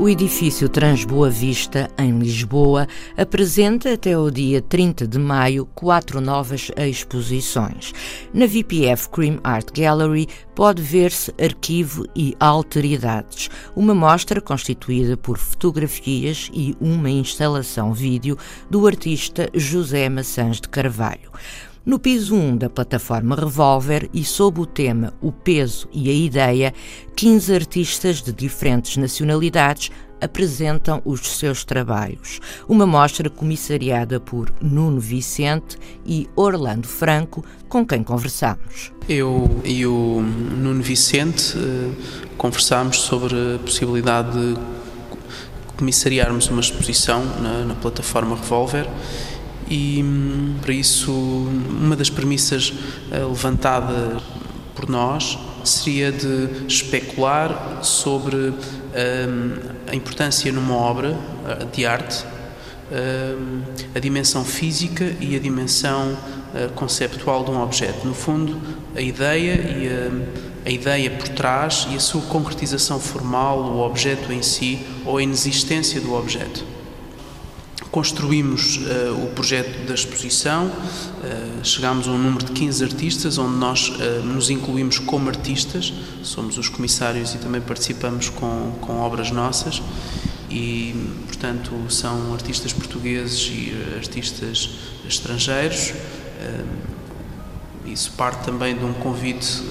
O edifício Transboa Vista, em Lisboa, apresenta até o dia 30 de maio quatro novas exposições. Na VPF Cream Art Gallery pode ver-se Arquivo e Alteridades, uma mostra constituída por fotografias e uma instalação vídeo do artista José Maçãs de Carvalho. No piso 1 da plataforma Revolver e sob o tema O Peso e a Ideia, 15 artistas de diferentes nacionalidades apresentam os seus trabalhos. Uma mostra comissariada por Nuno Vicente e Orlando Franco, com quem conversamos. Eu e o Nuno Vicente eh, conversámos sobre a possibilidade de comissariarmos uma exposição na, na plataforma Revolver e hum, para isso uma das premissas eh, levantada por nós seria de especular sobre hum, a importância numa obra eh, de arte, hum, a dimensão física e a dimensão eh, conceptual de um objeto. No fundo, a ideia e a, a ideia por trás e a sua concretização formal, o objeto em si ou a inexistência do objeto. Construímos uh, o projeto da exposição, uh, chegámos a um número de 15 artistas, onde nós uh, nos incluímos como artistas, somos os comissários e também participamos com, com obras nossas, e, portanto, são artistas portugueses e artistas estrangeiros. Isso parte também de um convite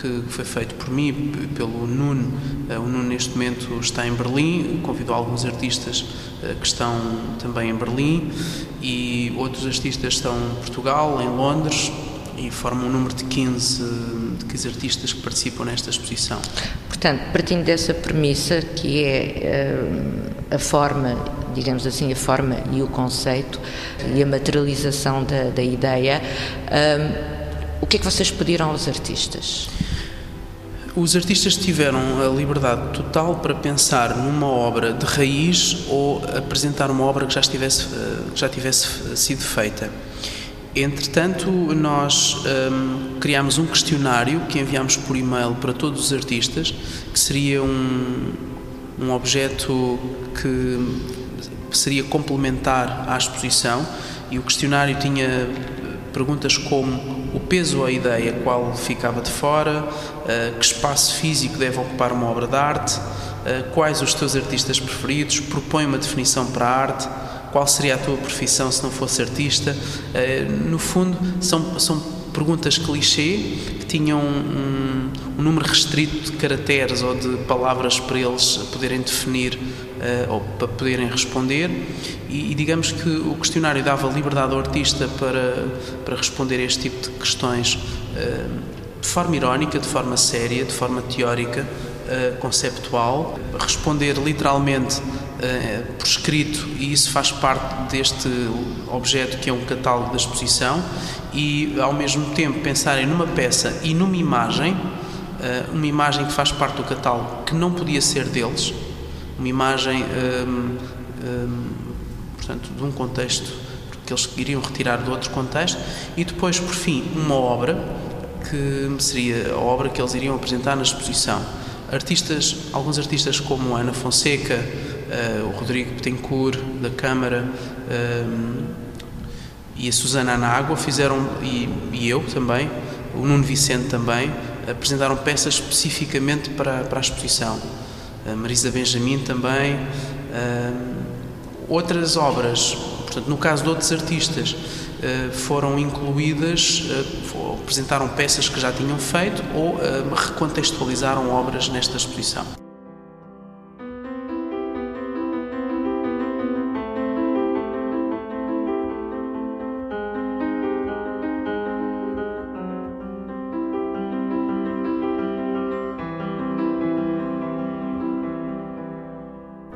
que foi feito por mim, pelo Nuno. Eh, o Nuno, neste momento, está em Berlim, convidou alguns artistas eh, que estão também em Berlim e outros artistas estão em Portugal, em Londres e formam um número de 15, de 15 artistas que participam nesta exposição. Portanto, partindo dessa premissa, que é uh, a forma, digamos assim, a forma e o conceito e a materialização da, da ideia, o que é que vocês pediram aos artistas? Os artistas tiveram a liberdade total para pensar numa obra de raiz ou apresentar uma obra que já, estivesse, eh, que já tivesse sido feita. Entretanto, nós um, criámos um questionário que enviámos por e-mail para todos os artistas, que seria um, um objeto que seria complementar à exposição, e o questionário tinha perguntas como o peso ou a ideia, qual ficava de fora, uh, que espaço físico deve ocupar uma obra de arte, uh, quais os teus artistas preferidos, propõe uma definição para a arte, qual seria a tua profissão se não fosse artista. Uh, no fundo, são, são perguntas clichê que tinham um, um número restrito de caracteres ou de palavras para eles poderem definir ou para poderem responder. E, e, digamos que o questionário dava liberdade ao artista para, para responder a este tipo de questões uh, de forma irónica, de forma séria, de forma teórica, uh, conceptual, responder literalmente por escrito e isso faz parte deste objeto que é um catálogo da exposição e ao mesmo tempo pensarem numa peça e numa imagem, uma imagem que faz parte do catálogo que não podia ser deles, uma imagem, hum, hum, portanto, de um contexto que eles iriam retirar de outro contexto, e depois, por fim, uma obra que seria a obra que eles iriam apresentar na exposição. Artistas, alguns artistas como Ana Fonseca, uh, o Rodrigo Betancourt da Câmara uh, e a Susana Anágua fizeram, e, e, eu também, o Nuno Vicente também, apresentaram peças especificamente para, para a exposição Marisa Benjamin também, outras obras, portanto, no caso de outros artistas, ah, foram incluídas, ah, apresentaram peças que já tinham feito ou ah, recontextualizaram obras nesta exposição.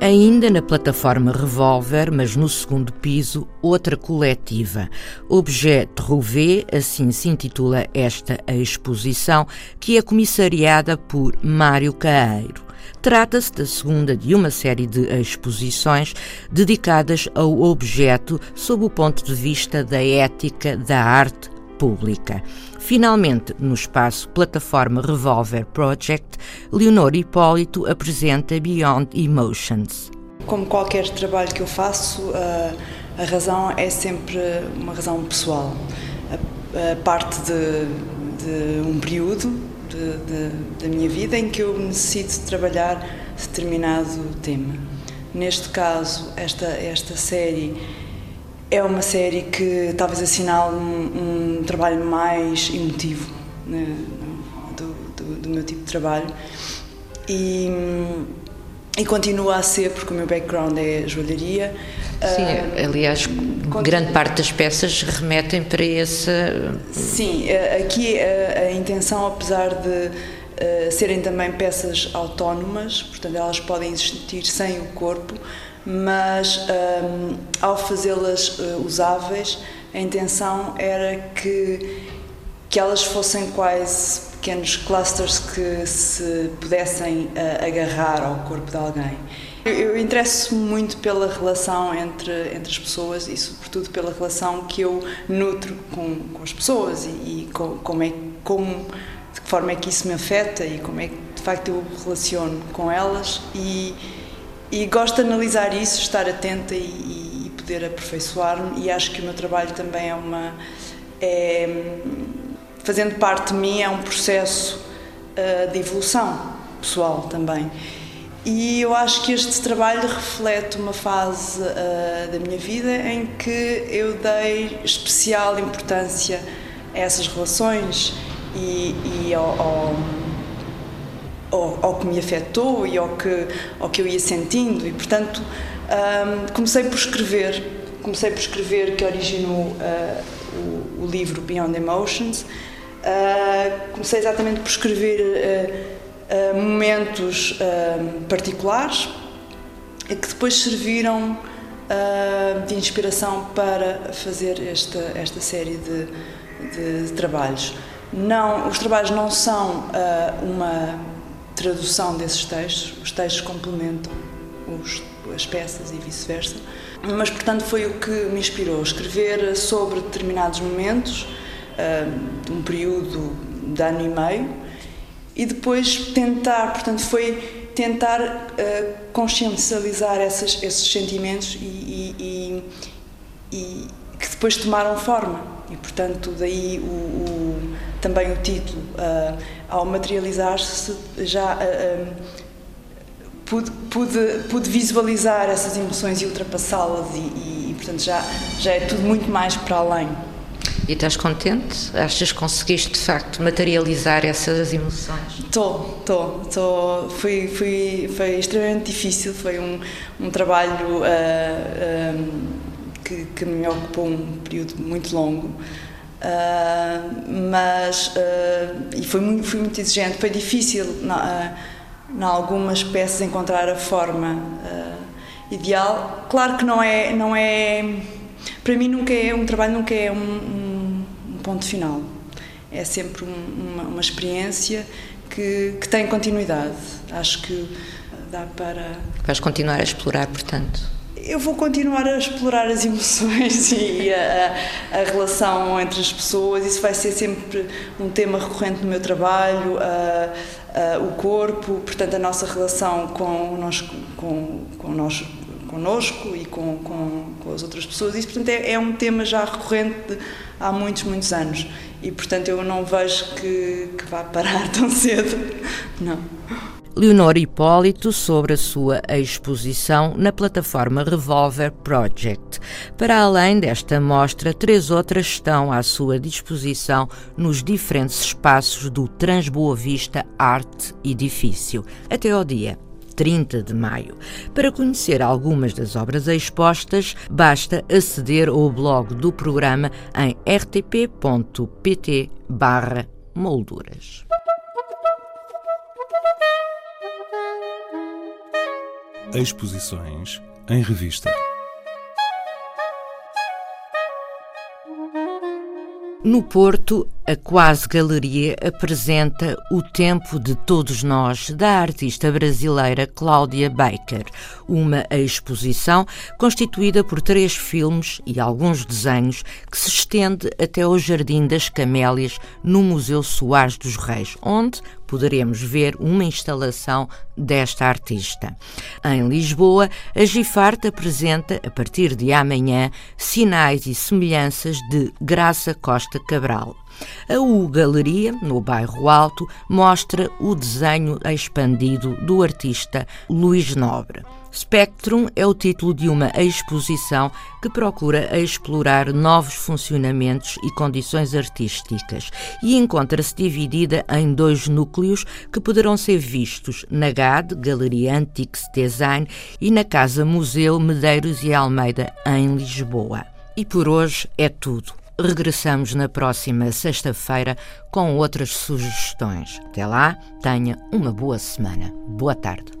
Ainda na plataforma Revolver, mas no segundo piso, outra coletiva. Objet Trouvé, assim se intitula esta exposição, que é comissariada por Mário Caeiro. Trata-se da segunda de uma série de exposições dedicadas ao objeto sob o ponto de vista da ética da arte pública. Finalmente, no espaço Plataforma Revolver Project, Leonor Hipólito apresenta Beyond Emotions. Como qualquer trabalho que eu faço, a razão é sempre uma razão pessoal. A parte de, de um período de, de, da minha vida em que eu necessito trabalhar determinado tema. Neste caso, esta, esta série é uma série que talvez assinale um, um trabalho mais emotivo né, do, do, do, meu tipo de trabalho e, e continua a ser, porque o meu background é joalharia. Sim, uh, aliás, continua. grande parte das peças remetem para esse. Sim, aqui a, a intenção, apesar de Uh, serem também peças autónomas, portanto elas podem existir sem o corpo, mas um, ao fazê-las uh, usáveis, a intenção era que, que elas fossem quase pequenos clusters que se pudessem uh, agarrar ao corpo de alguém. Eu, eu interesso muito pela relação entre, entre as pessoas e, sobretudo, pela relação que eu nutro com, com as pessoas e, e com, como é como de que forma é que isso me afeta e como é que de facto eu relaciono com elas e e gosto de analisar isso, estar atenta e, e poder aperfeiçoar-me. E acho que o meu trabalho também é uma é, fazendo parte de mim é um processo uh, de evolução pessoal também. E eu acho que este trabalho reflete uma fase uh, da minha vida em que eu dei especial importância a essas relações e, e ao, ao ao, ao, que me afetou e ao que, ao que eu ia sentindo. E portanto um, comecei por escrever. Comecei por escrever que originou uh, o, o, livro Beyond Emotions. Uh, comecei exatamente por escrever uh, momentos particulares que depois serviram de inspiração para fazer esta, esta série de, de, trabalhos. Não, os trabalhos não são uma tradução desses textos, os textos complementam os, as peças e vice-versa. Mas, portanto, foi o que me inspirou escrever sobre determinados momentos, um período de ano e meio, e depois tentar, portanto, foi tentar uh, consciencializar essas, esses sentimentos e, e, e, e, que depois tomaram forma. E, portanto, daí o, o também o título. Uh, ao materializar-se, já uh, pude, pude, pude, visualizar essas emoções e ultrapassá-las, e, e, e, portanto já, já é tudo muito mais para além. E estás contente? Achas que conseguiste de facto materializar essas emoções? Estou, estou, estou. Foi, foi, foi extremamente difícil, foi um, um trabalho uh, um, que, que me ocupou um período muito longo. Uh, mas uh, e foi muito, foi muito exigente, foi difícil na, uh, algumas peças encontrar a forma ideal. Claro que não é, não é, para mim nunca é um trabalho nunca é um, um, um ponto final. É sempre um, uma, uma, experiência que, que tem continuidade. Acho que dá para. Vais continuar a explorar, portanto eu vou continuar a explorar as emoções e a, a, relação entre as pessoas. Isso vai ser sempre um tema recorrente no meu trabalho. A, a, o corpo, portanto, a nossa relação com nós, com, com nós, conosco e com, com, com as outras pessoas. Isso, portanto, é, é um tema já recorrente de, há muitos, muitos anos. E, portanto, eu não vejo que, que vá parar tão cedo. Não. Leonor Hipólito sobre a sua exposição na plataforma Revolver Project. Para além desta mostra, três outras estão à sua disposição nos diferentes espaços do Transboa Vista Arte Edifício, até ao dia 30 de maio. Para conhecer algumas das obras expostas, basta aceder ao blog do programa em rtp.pt/molduras. Exposições em revista. No Porto, a Quase Galeria apresenta O Tempo de Todos Nós, da artista brasileira Cláudia Baker, uma exposição constituída por três filmes e alguns desenhos que se estende até ao Jardim das Camélias, no Museu Soares dos Reis, onde poderemos ver uma instalação desta artista. Em Lisboa, a Gifarte apresenta, a partir de amanhã, sinais e semelhanças de Graça Costa Cabral. A U Galeria, no bairro Alto, mostra o desenho expandido do artista Luís Nobre. Spectrum é o título de uma exposição que procura explorar novos funcionamentos e condições artísticas e encontra-se dividida em dois núcleos que poderão ser vistos na GAD, Galeria Antiques Design, e na Casa Museu Medeiros e Almeida, em Lisboa. E por hoje é tudo. Regressamos na próxima sexta-feira com outras sugestões. Até lá, tenha uma boa semana. Boa tarde.